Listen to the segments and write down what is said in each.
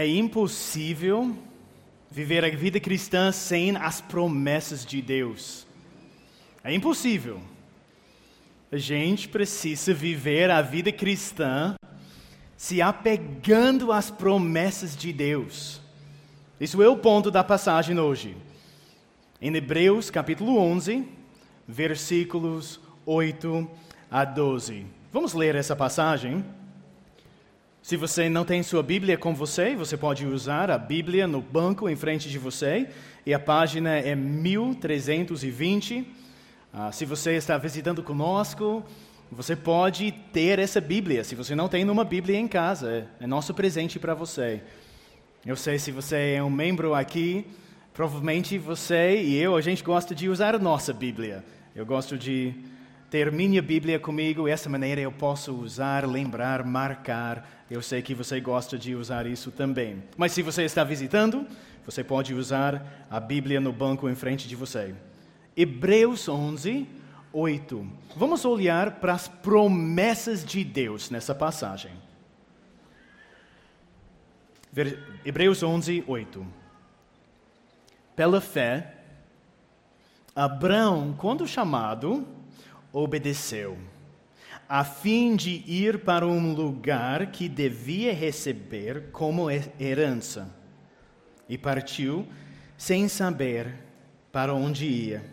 É impossível viver a vida cristã sem as promessas de Deus. É impossível. A gente precisa viver a vida cristã se apegando às promessas de Deus. Isso é o ponto da passagem hoje. Em Hebreus capítulo 11, versículos 8 a 12. Vamos ler essa passagem? Se você não tem sua Bíblia com você, você pode usar a Bíblia no banco em frente de você, e a página é 1320. Ah, se você está visitando conosco, você pode ter essa Bíblia. Se você não tem uma Bíblia em casa, é, é nosso presente para você. Eu sei se você é um membro aqui, provavelmente você e eu, a gente gosta de usar a nossa Bíblia. Eu gosto de ter minha Bíblia comigo, essa maneira eu posso usar, lembrar, marcar. Eu sei que você gosta de usar isso também. Mas se você está visitando, você pode usar a Bíblia no banco em frente de você. Hebreus 11, 8. Vamos olhar para as promessas de Deus nessa passagem. Hebreus 11, 8. Pela fé, Abraão, quando chamado, obedeceu, a fim de ir para um lugar que devia receber como herança, e partiu sem saber para onde ia.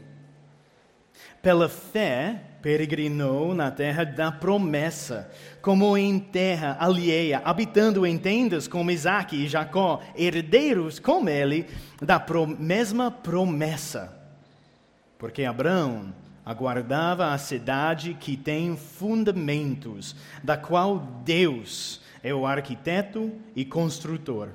Pela fé, peregrinou na terra da promessa, como em terra alheia, habitando em tendas como Isaac e Jacó, herdeiros com ele da mesma promessa. Porque Abraão aguardava a cidade que tem fundamentos, da qual Deus é o arquiteto e construtor.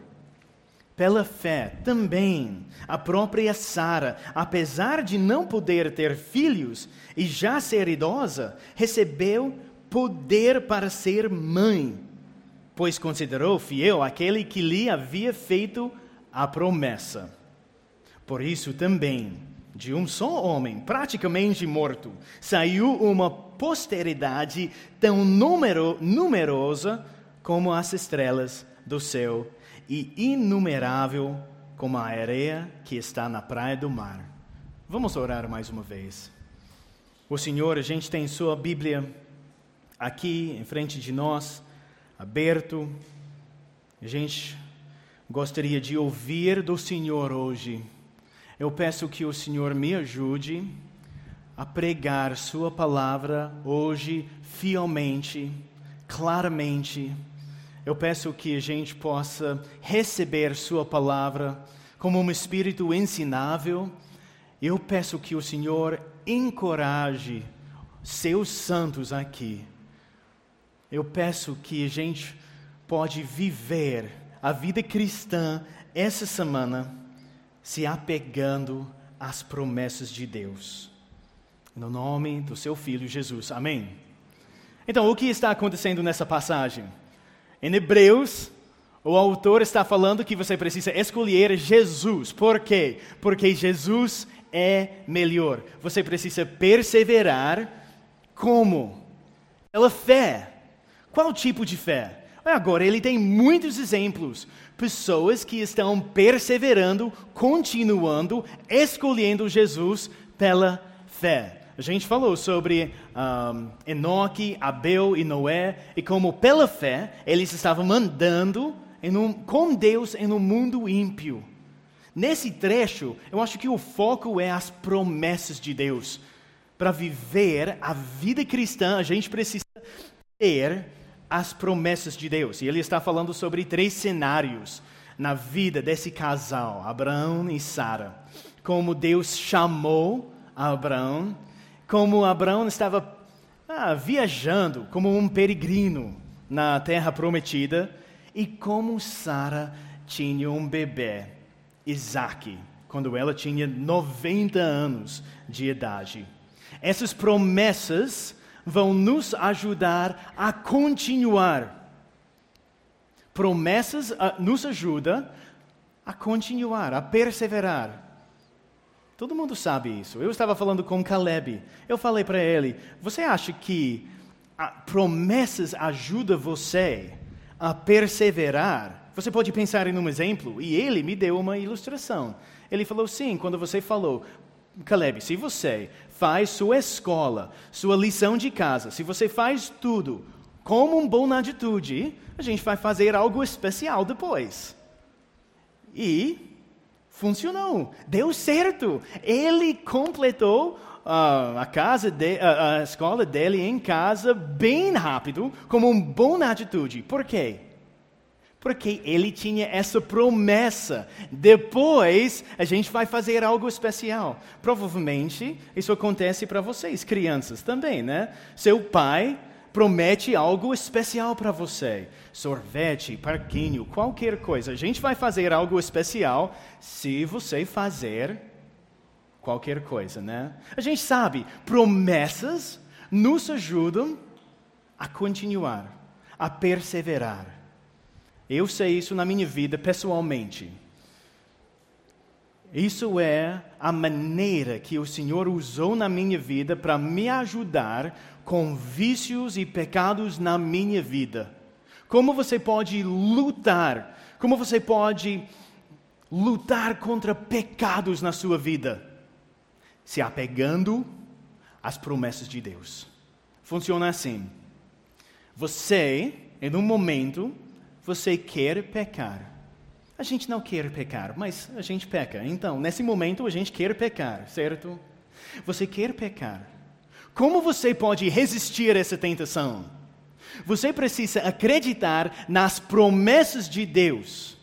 Pela fé, também, a própria Sara, apesar de não poder ter filhos e já ser idosa, recebeu poder para ser mãe, pois considerou fiel aquele que lhe havia feito a promessa. Por isso também, de um só homem, praticamente morto, saiu uma posteridade tão numero, numerosa como as estrelas do céu e inumerável como a areia que está na praia do mar. Vamos orar mais uma vez. O Senhor, a gente tem Sua Bíblia aqui em frente de nós, aberto. A gente gostaria de ouvir do Senhor hoje eu peço que o Senhor me ajude a pregar Sua palavra hoje fielmente, claramente. Eu peço que a gente possa receber Sua palavra como um espírito ensinável. Eu peço que o Senhor encoraje seus santos aqui. Eu peço que a gente pode viver a vida cristã essa semana se apegando às promessas de Deus. No nome do seu filho Jesus. Amém. Então, o que está acontecendo nessa passagem? Em Hebreus, o autor está falando que você precisa escolher Jesus. Por quê? Porque Jesus é melhor. Você precisa perseverar como? Pela fé. Qual tipo de fé? Agora, ele tem muitos exemplos. Pessoas que estão perseverando, continuando, escolhendo Jesus pela fé. A gente falou sobre um, Enoque, Abel e Noé, e como pela fé eles estavam andando um, com Deus em um mundo ímpio. Nesse trecho, eu acho que o foco é as promessas de Deus. Para viver a vida cristã, a gente precisa ter as promessas de Deus. E ele está falando sobre três cenários na vida desse casal, Abraão e Sara. Como Deus chamou Abraão, como Abraão estava ah, viajando como um peregrino na terra prometida, e como Sara tinha um bebê, Isaac, quando ela tinha 90 anos de idade. Essas promessas vão nos ajudar a continuar. Promessas ah, nos ajudam a continuar, a perseverar. Todo mundo sabe isso. Eu estava falando com Caleb. Eu falei para ele: Você acha que promessas ajudam você a perseverar. Você pode pensar em um exemplo, e ele me deu uma ilustração. Ele falou: sim, quando você falou, Caleb, se você faz sua escola, sua lição de casa, se você faz tudo como uma boa atitude, a gente vai fazer algo especial depois. E funcionou, deu certo. Ele completou uh, a casa de, uh, a escola dele em casa bem rápido, como uma boa atitude. Por quê? Porque ele tinha essa promessa. Depois a gente vai fazer algo especial. Provavelmente isso acontece para vocês, crianças também, né? Seu pai promete algo especial para você. Sorvete, parquinho, qualquer coisa. A gente vai fazer algo especial se você fazer qualquer coisa, né? A gente sabe, promessas nos ajudam a continuar, a perseverar. Eu sei isso na minha vida pessoalmente. Isso é a maneira que o Senhor usou na minha vida para me ajudar com vícios e pecados na minha vida. Como você pode lutar? Como você pode lutar contra pecados na sua vida? Se apegando às promessas de Deus. Funciona assim. Você, em um momento, você quer pecar. A gente não quer pecar, mas a gente peca. Então, nesse momento, a gente quer pecar, certo? Você quer pecar. Como você pode resistir a essa tentação? Você precisa acreditar nas promessas de Deus.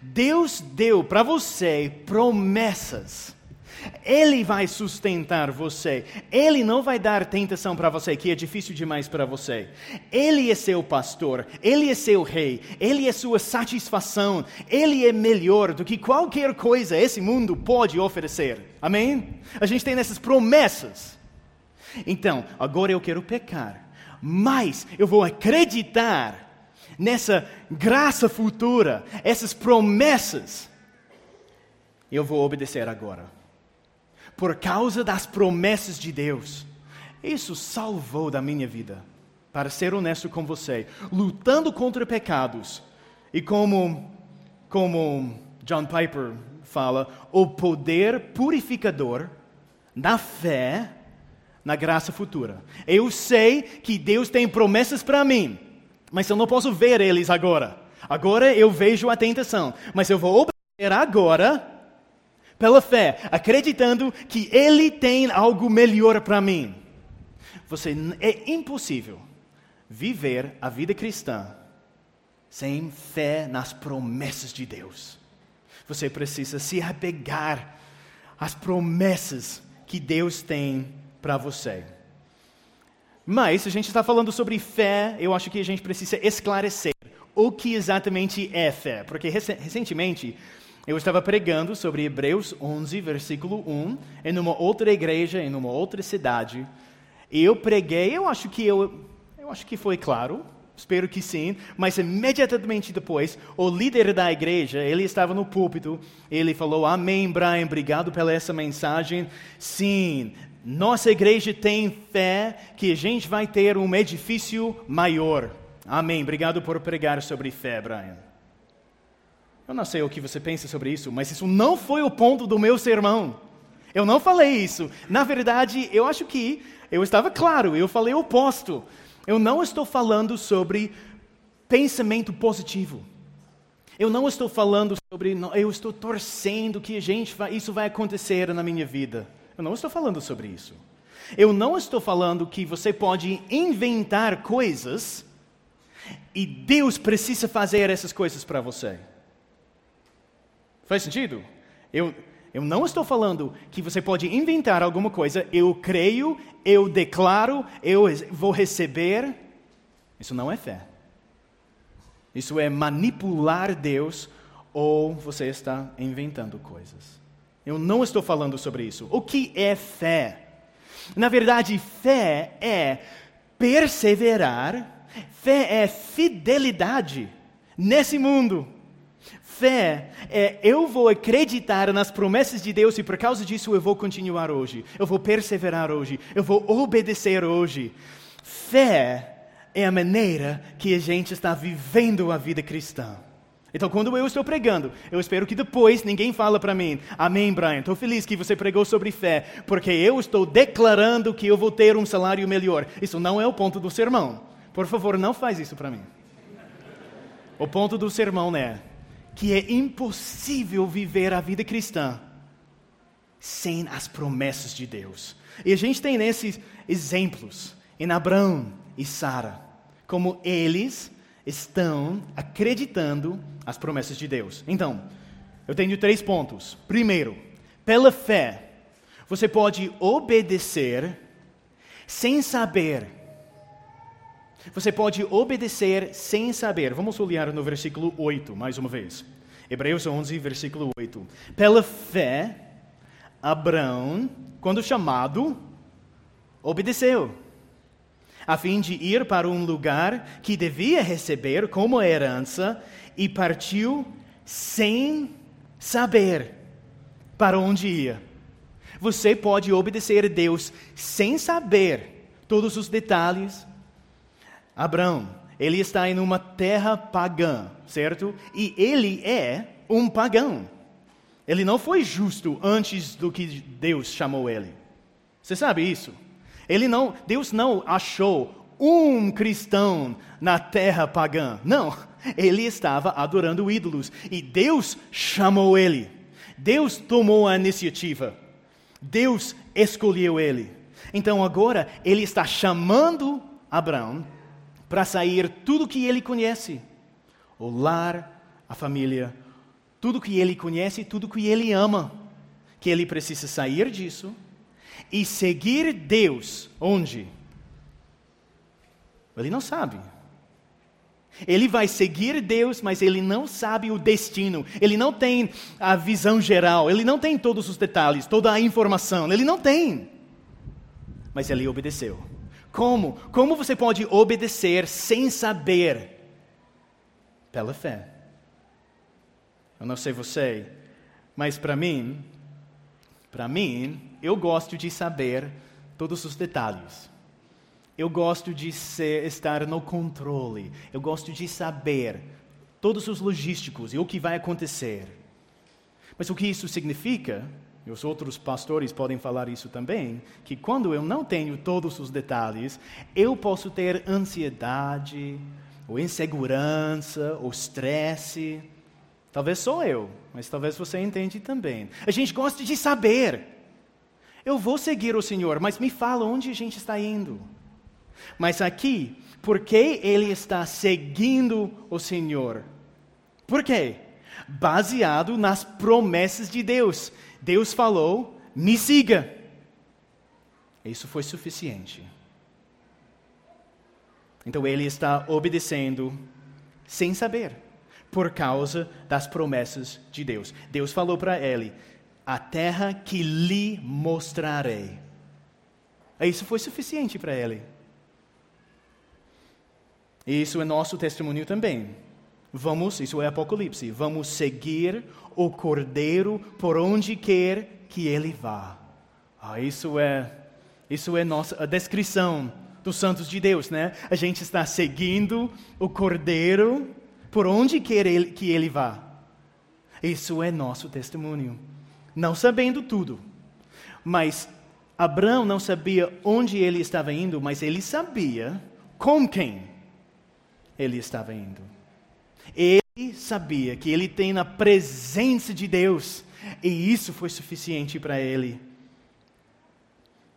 Deus deu para você promessas. Ele vai sustentar você. Ele não vai dar tentação para você que é difícil demais para você. Ele é seu pastor, ele é seu rei, ele é sua satisfação. Ele é melhor do que qualquer coisa esse mundo pode oferecer. Amém? A gente tem essas promessas. Então, agora eu quero pecar, mas eu vou acreditar nessa graça futura, essas promessas. Eu vou obedecer agora por causa das promessas de Deus. Isso salvou da minha vida, para ser honesto com você, lutando contra pecados. E como, como John Piper fala, o poder purificador da fé na graça futura. Eu sei que Deus tem promessas para mim, mas eu não posso ver eles agora. Agora eu vejo a tentação, mas eu vou obedecer agora pela fé, acreditando que Ele tem algo melhor para mim. Você é impossível viver a vida cristã sem fé nas promessas de Deus. Você precisa se apegar às promessas que Deus tem para você. Mas, se a gente está falando sobre fé, eu acho que a gente precisa esclarecer o que exatamente é fé. Porque recentemente eu estava pregando sobre Hebreus 11, versículo 1, em uma outra igreja, em uma outra cidade. E eu preguei, eu acho que eu, eu acho que foi claro, espero que sim, mas imediatamente depois, o líder da igreja, ele estava no púlpito, ele falou: "Amém, Brian, obrigado pela essa mensagem. Sim, nossa igreja tem fé que a gente vai ter um edifício maior. Amém. Obrigado por pregar sobre fé, Brian. Eu não sei o que você pensa sobre isso, mas isso não foi o ponto do meu sermão. Eu não falei isso. Na verdade, eu acho que eu estava claro, eu falei o oposto. Eu não estou falando sobre pensamento positivo. Eu não estou falando sobre, eu estou torcendo que gente isso vai acontecer na minha vida. Eu não estou falando sobre isso. Eu não estou falando que você pode inventar coisas e Deus precisa fazer essas coisas para você. Faz sentido? Eu, eu não estou falando que você pode inventar alguma coisa, eu creio, eu declaro, eu vou receber. Isso não é fé. Isso é manipular Deus ou você está inventando coisas. Eu não estou falando sobre isso. O que é fé? Na verdade, fé é perseverar, fé é fidelidade nesse mundo. Fé é eu vou acreditar nas promessas de Deus e por causa disso eu vou continuar hoje, eu vou perseverar hoje, eu vou obedecer hoje. Fé é a maneira que a gente está vivendo a vida cristã. Então, quando eu estou pregando, eu espero que depois ninguém fala para mim, Amém, Brian, estou feliz que você pregou sobre fé, porque eu estou declarando que eu vou ter um salário melhor. Isso não é o ponto do sermão. Por favor, não faz isso para mim. O ponto do sermão é que é impossível viver a vida cristã sem as promessas de Deus. E a gente tem esses exemplos em Abraão e Sara, como eles estão acreditando as promessas de Deus. Então, eu tenho três pontos. Primeiro, pela fé, você pode obedecer sem saber. Você pode obedecer sem saber. Vamos olhar no versículo 8, mais uma vez. Hebreus 11, versículo 8. Pela fé, Abraão, quando chamado, obedeceu a fim de ir para um lugar que devia receber como herança e partiu sem saber para onde ia. Você pode obedecer a Deus sem saber todos os detalhes. Abraão, ele está em uma terra pagã, certo? E ele é um pagão. Ele não foi justo antes do que Deus chamou ele. Você sabe isso? Ele não, Deus não achou um cristão na terra pagã. Não, ele estava adorando ídolos e Deus chamou ele. Deus tomou a iniciativa. Deus escolheu ele. Então agora ele está chamando Abraão para sair tudo que ele conhece: o lar, a família, tudo que ele conhece, tudo que ele ama. Que ele precisa sair disso e seguir Deus onde? Ele não sabe. Ele vai seguir Deus, mas ele não sabe o destino. Ele não tem a visão geral. Ele não tem todos os detalhes, toda a informação. Ele não tem. Mas ele obedeceu. Como? Como você pode obedecer sem saber? Pela fé. Eu não sei você, mas para mim, para mim, eu gosto de saber todos os detalhes. Eu gosto de ser, estar no controle. Eu gosto de saber todos os logísticos e o que vai acontecer. Mas o que isso significa, e os outros pastores podem falar isso também, que quando eu não tenho todos os detalhes, eu posso ter ansiedade, ou insegurança, ou estresse. Talvez sou eu, mas talvez você entende também. A gente gosta de saber. Eu vou seguir o Senhor, mas me fala onde a gente está indo. Mas aqui, por que ele está seguindo o Senhor? Por quê? Baseado nas promessas de Deus. Deus falou: me siga. Isso foi suficiente. Então ele está obedecendo sem saber por causa das promessas de Deus. Deus falou para ele: a terra que lhe mostrarei. Isso foi suficiente para ele. Isso é nosso testemunho também. Vamos, isso é Apocalipse, vamos seguir o Cordeiro por onde quer que ele vá. Ah, isso é, isso é nossa a descrição dos santos de Deus, né? A gente está seguindo o Cordeiro por onde quer ele, que ele vá. Isso é nosso testemunho. Não sabendo tudo. Mas Abraão não sabia onde ele estava indo, mas ele sabia com quem ele estava indo. Ele sabia que ele tem a presença de Deus, e isso foi suficiente para ele.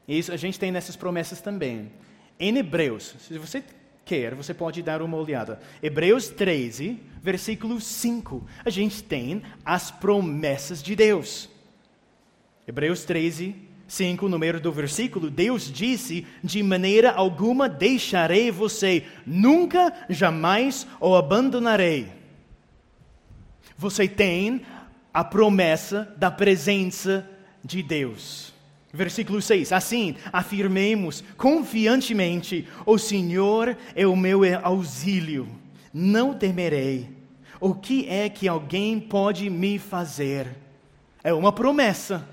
Isso a gente tem nessas promessas também. Em Hebreus, se você quer, você pode dar uma olhada. Hebreus 13, versículo 5. A gente tem as promessas de Deus. Hebreus 13, 5, número do versículo, Deus disse: De maneira alguma deixarei você, nunca, jamais o abandonarei. Você tem a promessa da presença de Deus. Versículo 6: Assim afirmemos confiantemente: O Senhor é o meu auxílio, não temerei. O que é que alguém pode me fazer? É uma promessa.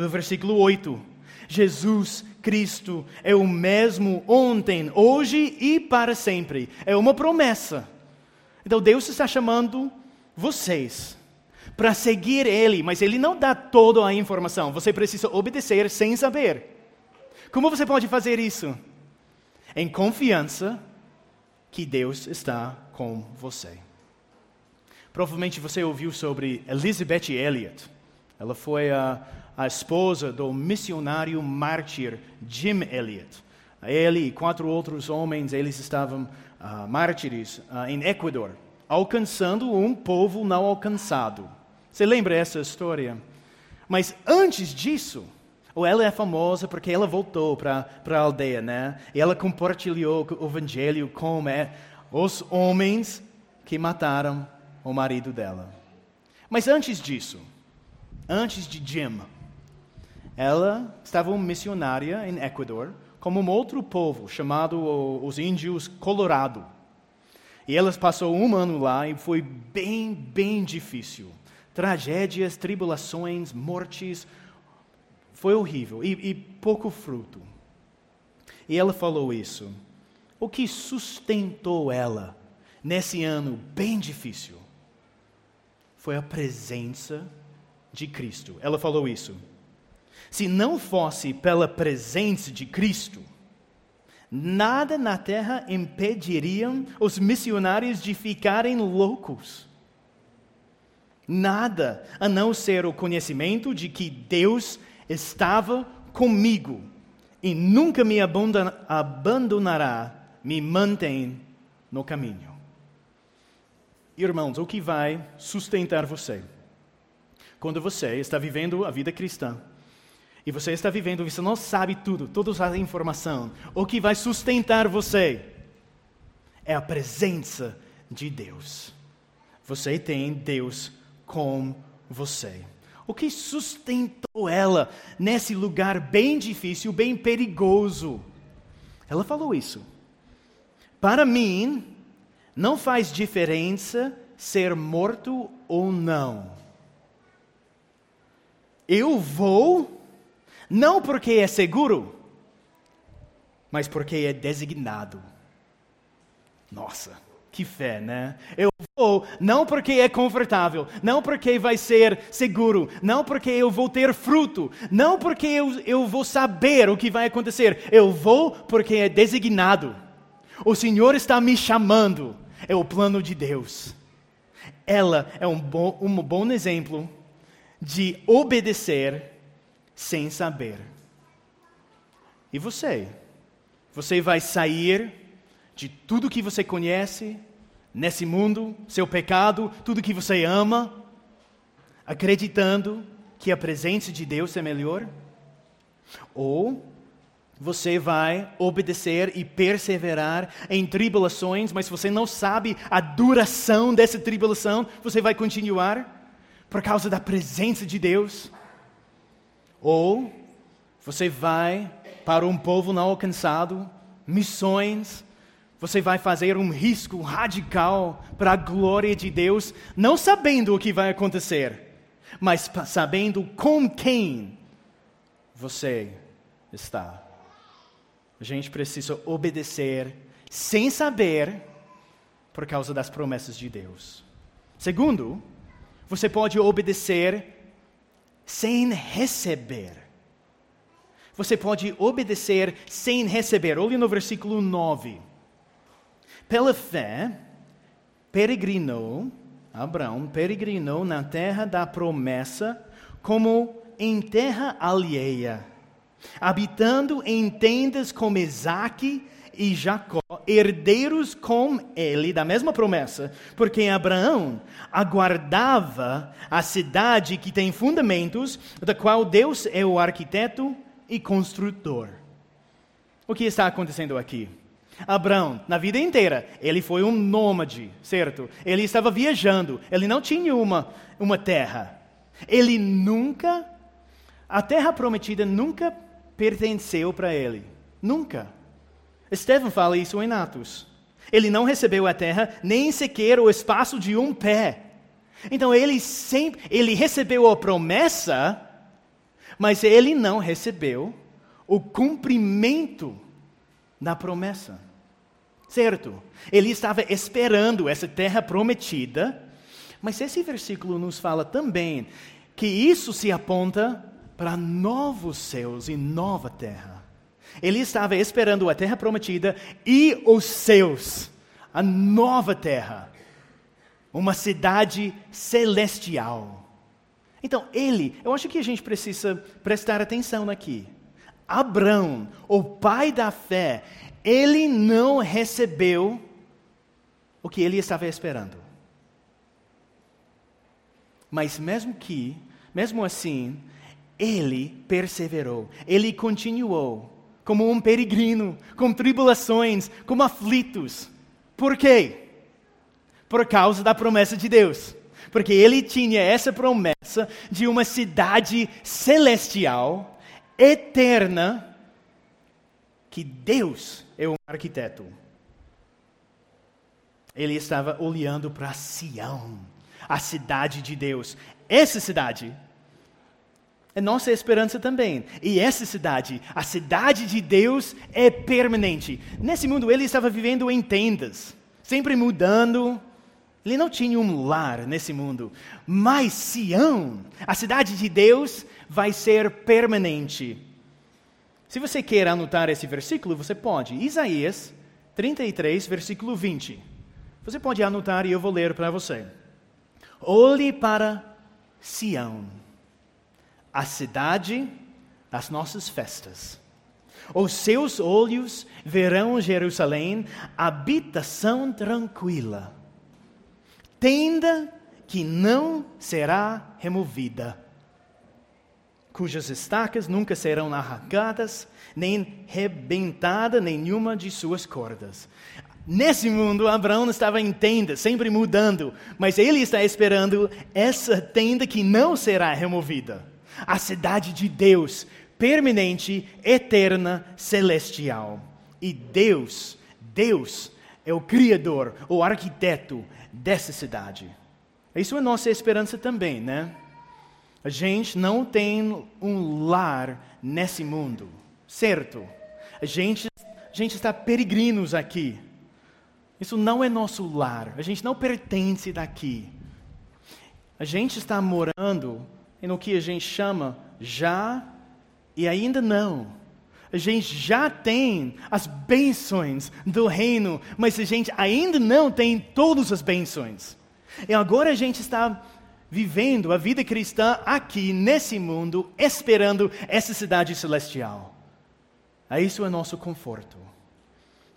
No versículo 8: Jesus Cristo é o mesmo ontem, hoje e para sempre. É uma promessa. Então Deus está chamando vocês para seguir Ele, mas Ele não dá toda a informação. Você precisa obedecer sem saber. Como você pode fazer isso? Em confiança que Deus está com você. Provavelmente você ouviu sobre Elizabeth Elliot. Ela foi a, a esposa do missionário mártir Jim Elliot. Ele e quatro outros homens, eles estavam uh, mártires uh, em Equador, alcançando um povo não alcançado. Você lembra essa história? Mas antes disso, ou ela é famosa porque ela voltou para a aldeia, né? E ela compartilhou o evangelho com é, os homens que mataram o marido dela. Mas antes disso, antes de Jim, ela estava uma missionária em Equador, como um outro povo chamado os índios Colorado. E ela passou um ano lá e foi bem, bem difícil. Tragédias, tribulações, mortes, foi horrível e, e pouco fruto. E ela falou isso. O que sustentou ela nesse ano bem difícil foi a presença de Cristo. Ela falou isso. Se não fosse pela presença de Cristo, nada na terra impediriam os missionários de ficarem loucos. Nada a não ser o conhecimento de que Deus estava comigo e nunca me abandonará, me mantém no caminho. Irmãos, o que vai sustentar você? Quando você está vivendo a vida cristã, e você está vivendo, você não sabe tudo, toda a informação, o que vai sustentar você é a presença de Deus. Você tem Deus com você o que sustentou ela nesse lugar bem difícil, bem perigoso. Ela falou isso. Para mim, não faz diferença ser morto ou não. Eu vou, não porque é seguro, mas porque é designado. Nossa. Que fé, né? Eu vou não porque é confortável, não porque vai ser seguro, não porque eu vou ter fruto, não porque eu, eu vou saber o que vai acontecer. Eu vou porque é designado. O Senhor está me chamando. É o plano de Deus. Ela é um bom, um bom exemplo de obedecer sem saber. E você? Você vai sair de tudo que você conhece nesse mundo, seu pecado, tudo que você ama, acreditando que a presença de Deus é melhor? Ou você vai obedecer e perseverar em tribulações, mas você não sabe a duração dessa tribulação, você vai continuar por causa da presença de Deus? Ou você vai para um povo não alcançado, missões, você vai fazer um risco radical para a glória de Deus, não sabendo o que vai acontecer, mas sabendo com quem você está. A gente precisa obedecer sem saber por causa das promessas de Deus. Segundo, você pode obedecer sem receber. Você pode obedecer sem receber. Olhe no versículo 9. Pela fé, peregrinou, Abraão peregrinou na terra da promessa como em terra alheia, habitando em tendas como Isaque e Jacó, herdeiros com ele da mesma promessa, porque Abraão aguardava a cidade que tem fundamentos, da qual Deus é o arquiteto e construtor. O que está acontecendo aqui? Abraão, na vida inteira, ele foi um nômade, certo? Ele estava viajando, ele não tinha uma, uma terra. Ele nunca, a terra prometida nunca pertenceu para ele. Nunca. Estevão fala isso em Atos. Ele não recebeu a terra, nem sequer o espaço de um pé. Então ele sempre, ele recebeu a promessa, mas ele não recebeu o cumprimento da promessa. Certo? Ele estava esperando essa terra prometida, mas esse versículo nos fala também que isso se aponta para novos céus e nova terra. Ele estava esperando a terra prometida e os céus, a nova terra, uma cidade celestial. Então, ele, eu acho que a gente precisa prestar atenção aqui. Abraão, o pai da fé, ele não recebeu o que ele estava esperando. Mas mesmo que, mesmo assim, ele perseverou, ele continuou como um peregrino, com tribulações, como aflitos. Por quê? Por causa da promessa de Deus. Porque ele tinha essa promessa de uma cidade celestial, eterna, que Deus é um arquiteto. Ele estava olhando para Sião, a cidade de Deus. Essa cidade é nossa esperança também. E essa cidade, a cidade de Deus, é permanente. Nesse mundo, ele estava vivendo em tendas, sempre mudando. Ele não tinha um lar nesse mundo. Mas Sião, a cidade de Deus, vai ser permanente. Se você quer anotar esse versículo, você pode. Isaías 33, versículo 20. Você pode anotar e eu vou ler para você. Olhe para Sião, a cidade das nossas festas. Os seus olhos verão Jerusalém, habitação tranquila, tenda que não será removida cujas estacas nunca serão arrancadas, nem rebentada nenhuma de suas cordas. Nesse mundo, Abraão estava em tenda, sempre mudando, mas ele está esperando essa tenda que não será removida. A cidade de Deus, permanente, eterna, celestial. E Deus, Deus é o Criador, o arquiteto dessa cidade. Isso é nossa esperança também, né? A gente não tem um lar nesse mundo, certo? A gente, a gente está peregrinos aqui. Isso não é nosso lar. A gente não pertence daqui. A gente está morando no que a gente chama já e ainda não. A gente já tem as bênçãos do reino, mas a gente ainda não tem todas as bênçãos. E agora a gente está vivendo a vida cristã aqui, nesse mundo, esperando essa cidade celestial. A isso é nosso conforto.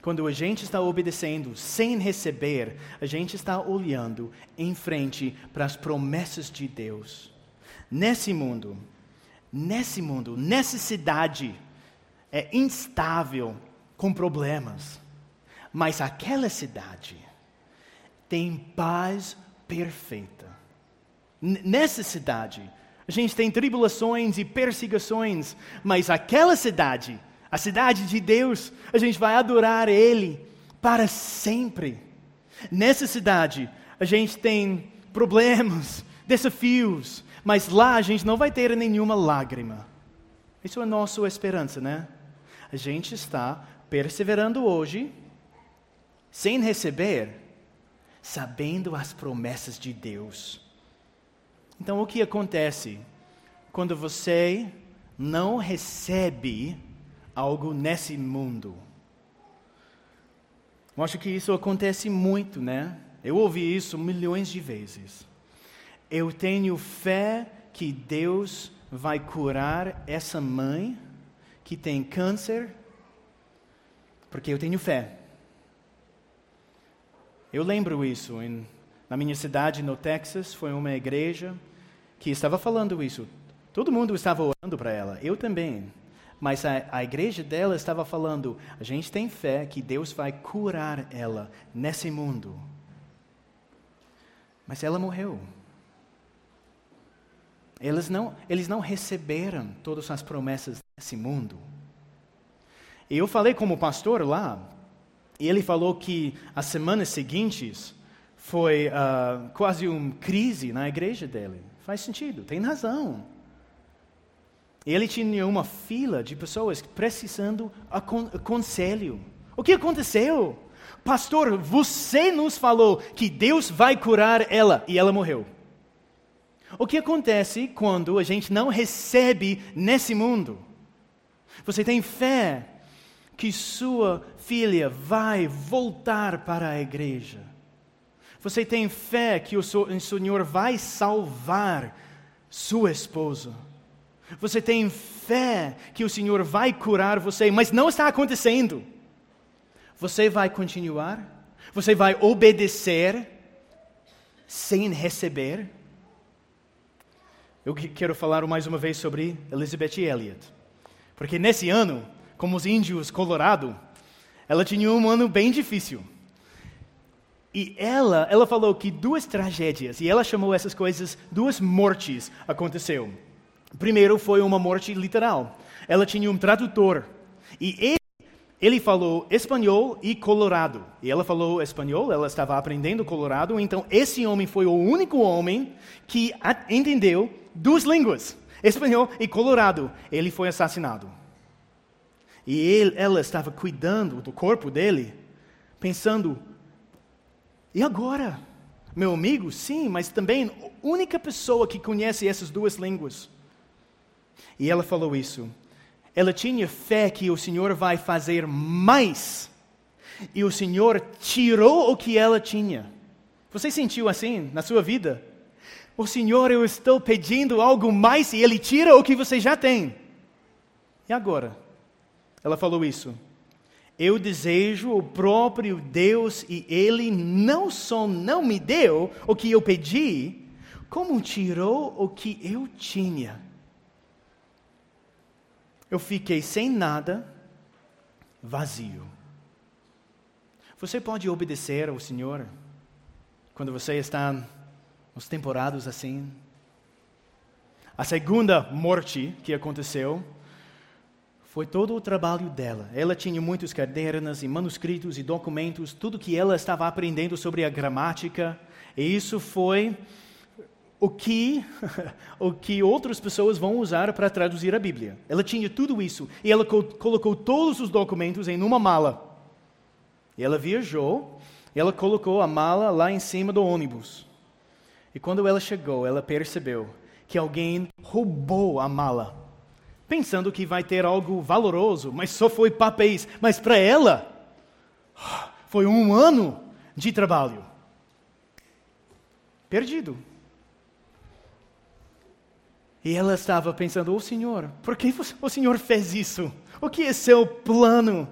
Quando a gente está obedecendo sem receber, a gente está olhando em frente para as promessas de Deus. Nesse mundo, nesse mundo, nessa cidade, é instável, com problemas. Mas aquela cidade tem paz perfeita nessa cidade. A gente tem tribulações e perseguições, mas aquela cidade, a cidade de Deus, a gente vai adorar Ele para sempre. Nessa cidade, a gente tem problemas, desafios, mas lá a gente não vai ter nenhuma lágrima. Isso é a nossa esperança, né? A gente está perseverando hoje, sem receber, sabendo as promessas de Deus. Então, o que acontece quando você não recebe algo nesse mundo? Eu acho que isso acontece muito, né? Eu ouvi isso milhões de vezes. Eu tenho fé que Deus vai curar essa mãe que tem câncer, porque eu tenho fé. Eu lembro isso. Em, na minha cidade, no Texas, foi uma igreja que estava falando isso. Todo mundo estava orando para ela, eu também. Mas a, a, igreja dela estava falando: a gente tem fé que Deus vai curar ela nesse mundo. Mas ela morreu. Eles não, eles não receberam todas as promessas desse mundo. E eu falei como pastor lá, e ele falou que as semanas seguintes foi uh, quase uma crise na igreja dele. Faz sentido, tem razão. Ele tinha uma fila de pessoas precisando de conselho. O que aconteceu? Pastor, você nos falou que Deus vai curar ela e ela morreu. O que acontece quando a gente não recebe nesse mundo? Você tem fé que sua filha vai voltar para a igreja. Você tem fé que o Senhor vai salvar sua esposa. Você tem fé que o Senhor vai curar você, mas não está acontecendo. Você vai continuar? Você vai obedecer sem receber? Eu quero falar mais uma vez sobre Elizabeth Elliot. Porque nesse ano, como os índios Colorado, ela tinha um ano bem difícil. E ela, ela falou que duas tragédias, e ela chamou essas coisas duas mortes aconteceu. Primeiro foi uma morte literal. Ela tinha um tradutor e ele, falou espanhol e colorado. E ela falou espanhol, ela estava aprendendo colorado, então esse homem foi o único homem que entendeu duas línguas, espanhol e colorado. Ele foi assassinado. E ele, ela estava cuidando do corpo dele, pensando: e agora? Meu amigo, sim, mas também a única pessoa que conhece essas duas línguas. E ela falou isso. Ela tinha fé que o Senhor vai fazer mais. E o Senhor tirou o que ela tinha. Você sentiu assim na sua vida? O Senhor, eu estou pedindo algo mais e Ele tira o que você já tem. E agora? Ela falou isso. Eu desejo o próprio Deus e Ele não só não me deu o que eu pedi, como tirou o que eu tinha. Eu fiquei sem nada, vazio. Você pode obedecer ao Senhor quando você está nos temporadas assim? A segunda morte que aconteceu foi todo o trabalho dela. Ela tinha muitos cadernos e manuscritos e documentos, tudo que ela estava aprendendo sobre a gramática, e isso foi o que o que outras pessoas vão usar para traduzir a Bíblia. Ela tinha tudo isso e ela co colocou todos os documentos em uma mala. E ela viajou, e ela colocou a mala lá em cima do ônibus. E quando ela chegou, ela percebeu que alguém roubou a mala pensando que vai ter algo valoroso, mas só foi papéis. Mas para ela, foi um ano de trabalho. Perdido. E ela estava pensando: O oh, Senhor, por que o Senhor fez isso? O que é seu plano?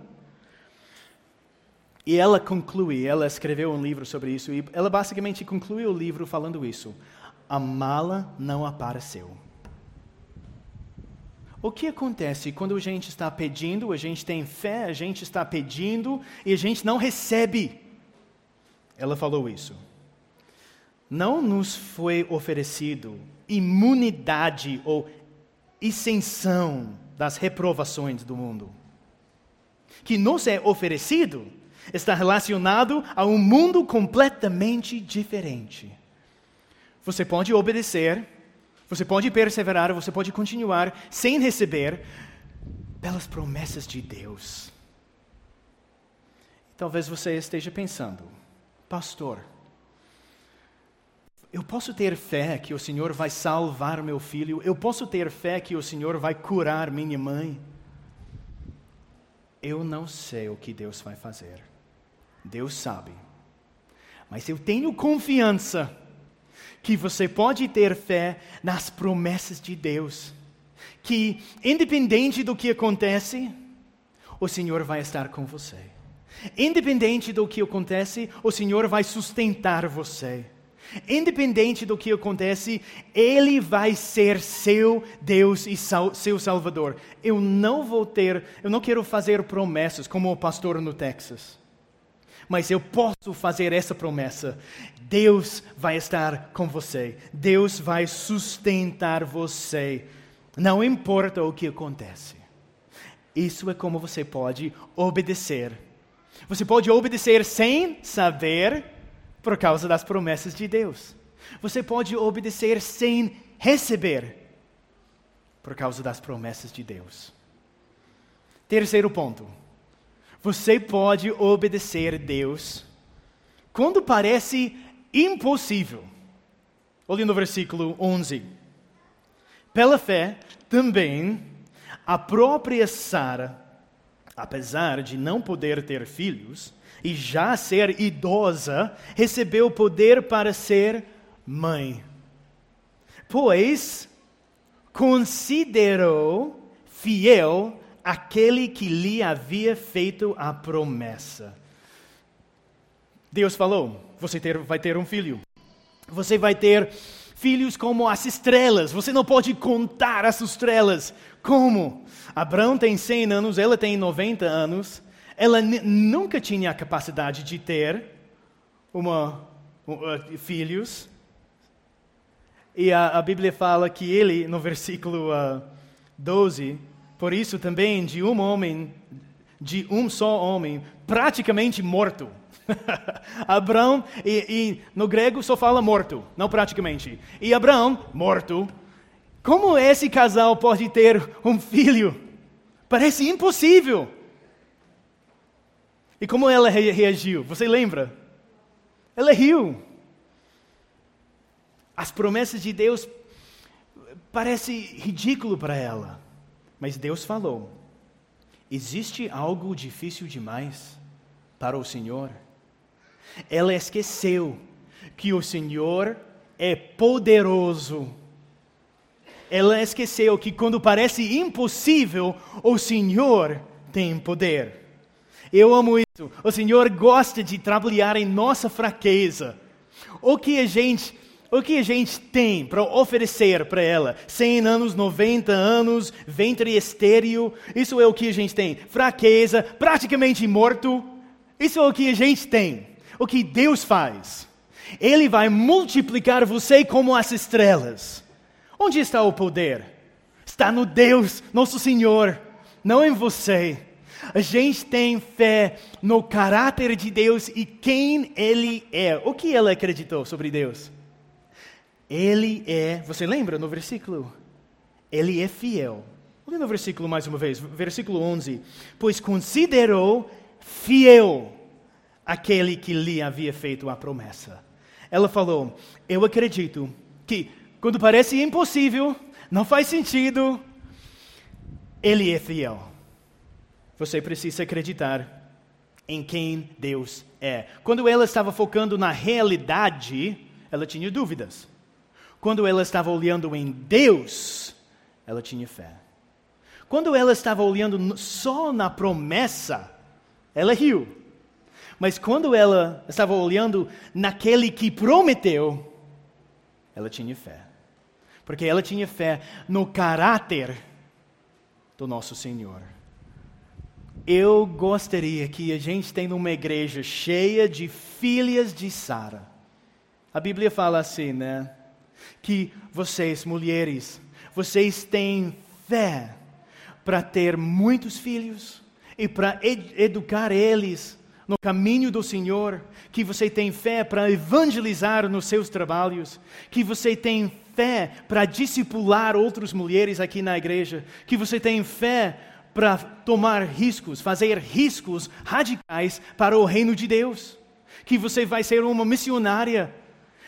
E ela conclui, ela escreveu um livro sobre isso, e ela basicamente conclui o livro falando isso. A mala não apareceu. O que acontece quando a gente está pedindo, a gente tem fé, a gente está pedindo e a gente não recebe? Ela falou isso. Não nos foi oferecido imunidade ou isenção das reprovações do mundo. Que nos é oferecido está relacionado a um mundo completamente diferente. Você pode obedecer você pode perseverar, você pode continuar sem receber pelas promessas de Deus. Talvez você esteja pensando, pastor, eu posso ter fé que o Senhor vai salvar meu filho, eu posso ter fé que o Senhor vai curar minha mãe. Eu não sei o que Deus vai fazer, Deus sabe, mas eu tenho confiança que você pode ter fé nas promessas de Deus. Que, independente do que acontece, o Senhor vai estar com você. Independente do que acontece, o Senhor vai sustentar você. Independente do que acontece, Ele vai ser seu Deus e seu Salvador. Eu não vou ter, eu não quero fazer promessas como o pastor no Texas mas eu posso fazer essa promessa: Deus vai estar com você, Deus vai sustentar você, não importa o que acontece. Isso é como você pode obedecer. Você pode obedecer sem saber, por causa das promessas de Deus. Você pode obedecer sem receber, por causa das promessas de Deus. Terceiro ponto. Você pode obedecer Deus quando parece impossível. Olhe no versículo 11. Pela fé, também, a própria Sara, apesar de não poder ter filhos e já ser idosa, recebeu poder para ser mãe. Pois considerou fiel aquele que lhe havia feito a promessa. Deus falou: você ter, vai ter um filho. Você vai ter filhos como as estrelas. Você não pode contar as estrelas. Como? Abraão tem 100 anos, ela tem 90 anos. Ela nunca tinha a capacidade de ter uma, uh, filhos. E a, a, Bíblia fala que ele, no versículo uh, 12, por isso também de um homem, de um só homem, praticamente morto. Abraão, e, e, no grego só fala morto, não praticamente. E Abraão, morto. Como esse casal pode ter um filho? Parece impossível. E como ela reagiu? Você lembra? Ela riu. As promessas de Deus parece ridículo para ela, mas Deus falou: existe algo difícil demais para o Senhor? Ela esqueceu que o Senhor é poderoso. Ela esqueceu que quando parece impossível, o Senhor tem poder. Eu amo isso. O Senhor gosta de trabalhar em nossa fraqueza. O que a gente, o que a gente tem para oferecer para ela? 100 anos, 90 anos, ventre estéreo. Isso é o que a gente tem. Fraqueza, praticamente morto. Isso é o que a gente tem o que Deus faz. Ele vai multiplicar você como as estrelas. Onde está o poder? Está no Deus, nosso Senhor, não em você. A gente tem fé no caráter de Deus e quem Ele é. O que ela acreditou sobre Deus? Ele é, você lembra no versículo? Ele é fiel. Olha no versículo mais uma vez, versículo 11. Pois considerou fiel aquele que lhe havia feito a promessa. Ela falou: Eu acredito que, quando parece impossível, não faz sentido, Ele é fiel. Você precisa acreditar em quem Deus é. Quando ela estava focando na realidade, ela tinha dúvidas. Quando ela estava olhando em Deus, ela tinha fé. Quando ela estava olhando só na promessa, ela riu. Mas quando ela estava olhando naquele que prometeu, ela tinha fé. Porque ela tinha fé no caráter do nosso Senhor. Eu gostaria que a gente tenha uma igreja cheia de filhas de Sara. A Bíblia fala assim, né? Que vocês, mulheres, vocês têm fé para ter muitos filhos e para ed educar eles no caminho do Senhor, que você tem fé para evangelizar nos seus trabalhos, que você tem fé para discipular outras mulheres aqui na igreja, que você tem fé para tomar riscos, fazer riscos radicais para o reino de Deus, que você vai ser uma missionária,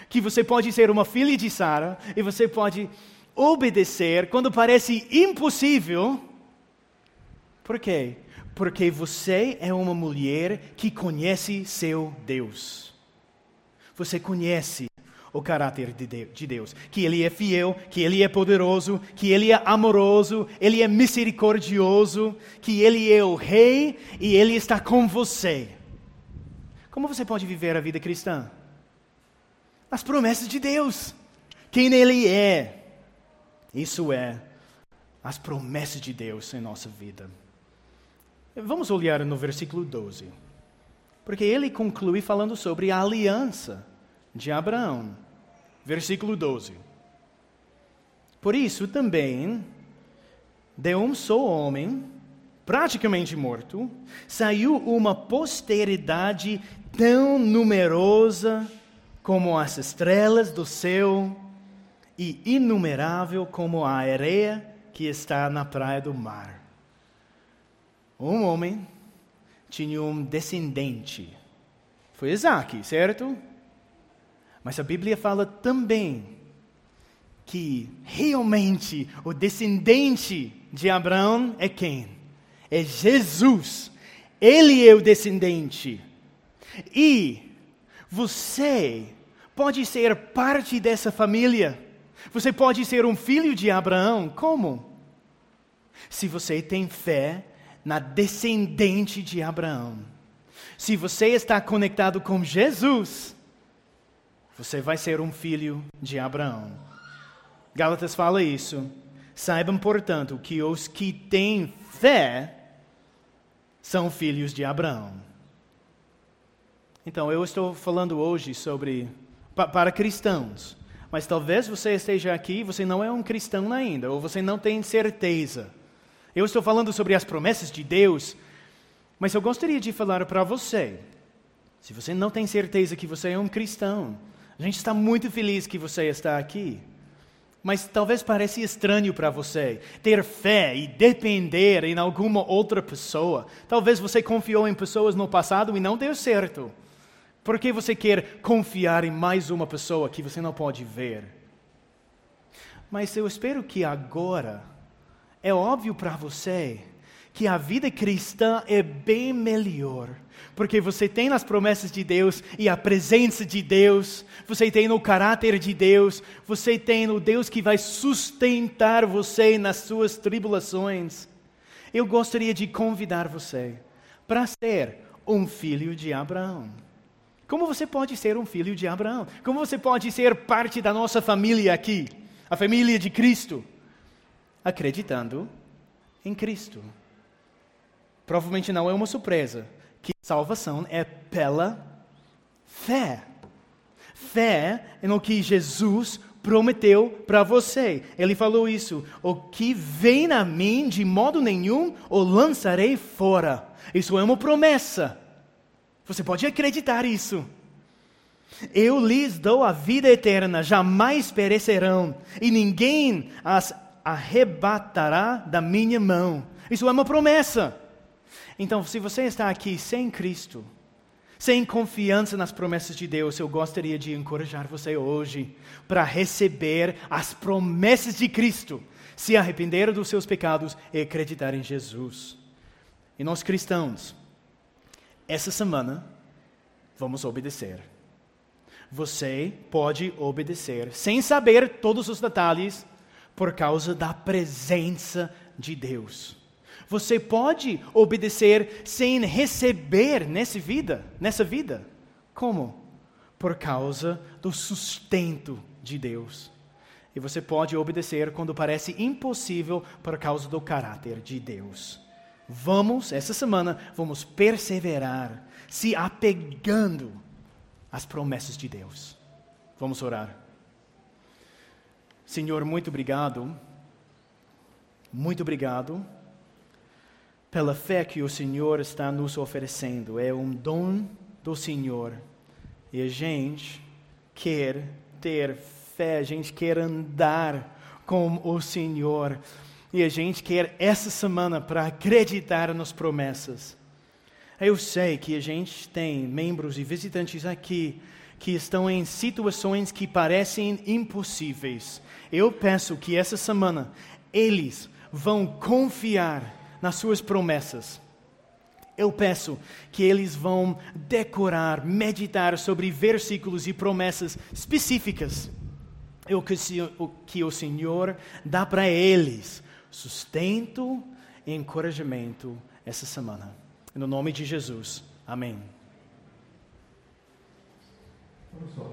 que você pode ser uma filha de Sara e você pode obedecer quando parece impossível. Por quê? Porque você é uma mulher que conhece seu Deus. Você conhece o caráter de Deus, que Ele é fiel, que Ele é poderoso, que Ele é amoroso, Ele é misericordioso, que Ele é o Rei e Ele está com você. Como você pode viver a vida cristã? As promessas de Deus, quem Ele é. Isso é as promessas de Deus em nossa vida. Vamos olhar no versículo 12. Porque ele conclui falando sobre a aliança de Abraão. Versículo 12. Por isso também, de um só homem, praticamente morto, saiu uma posteridade tão numerosa como as estrelas do céu e inumerável como a areia que está na praia do mar. Um homem tinha um descendente. Foi Isaac, certo? Mas a Bíblia fala também que realmente o descendente de Abraão é quem? É Jesus. Ele é o descendente. E você pode ser parte dessa família. Você pode ser um filho de Abraão. Como? Se você tem fé na descendente de Abraão. Se você está conectado com Jesus, você vai ser um filho de Abraão. Gálatas fala isso. Saibam, portanto, que os que têm fé são filhos de Abraão. Então, eu estou falando hoje sobre para cristãos. Mas talvez você esteja aqui e você não é um cristão ainda, ou você não tem certeza. Eu estou falando sobre as promessas de Deus, mas eu gostaria de falar para você. Se você não tem certeza que você é um cristão, a gente está muito feliz que você está aqui. Mas talvez pareça estranho para você ter fé e depender em alguma outra pessoa. Talvez você confiou em pessoas no passado e não deu certo. Por que você quer confiar em mais uma pessoa que você não pode ver? Mas eu espero que agora é óbvio para você que a vida cristã é bem melhor, porque você tem as promessas de Deus e a presença de Deus, você tem o caráter de Deus, você tem o Deus que vai sustentar você nas suas tribulações. Eu gostaria de convidar você para ser um filho de Abraão. Como você pode ser um filho de Abraão? Como você pode ser parte da nossa família aqui, a família de Cristo? Acreditando em Cristo. Provavelmente não é uma surpresa que salvação é pela fé. Fé no que Jesus prometeu para você. Ele falou isso: o que vem a mim de modo nenhum o lançarei fora. Isso é uma promessa. Você pode acreditar isso. Eu lhes dou a vida eterna, jamais perecerão, e ninguém as arrebatará da minha mão. Isso é uma promessa. Então, se você está aqui sem Cristo, sem confiança nas promessas de Deus, eu gostaria de encorajar você hoje para receber as promessas de Cristo, se arrepender dos seus pecados e acreditar em Jesus. E nós cristãos, essa semana, vamos obedecer. Você pode obedecer sem saber todos os detalhes por causa da presença de Deus. Você pode obedecer sem receber nessa vida, nessa vida. Como? Por causa do sustento de Deus. E você pode obedecer quando parece impossível por causa do caráter de Deus. Vamos, essa semana, vamos perseverar, se apegando às promessas de Deus. Vamos orar. Senhor, muito obrigado, muito obrigado pela fé que o Senhor está nos oferecendo. É um dom do Senhor. E a gente quer ter fé, a gente quer andar com o Senhor. E a gente quer essa semana para acreditar nas promessas. Eu sei que a gente tem membros e visitantes aqui que estão em situações que parecem impossíveis. Eu peço que essa semana eles vão confiar nas suas promessas. Eu peço que eles vão decorar, meditar sobre versículos e promessas específicas. O que o Senhor dá para eles sustento e encorajamento essa semana. No nome de Jesus. Amém.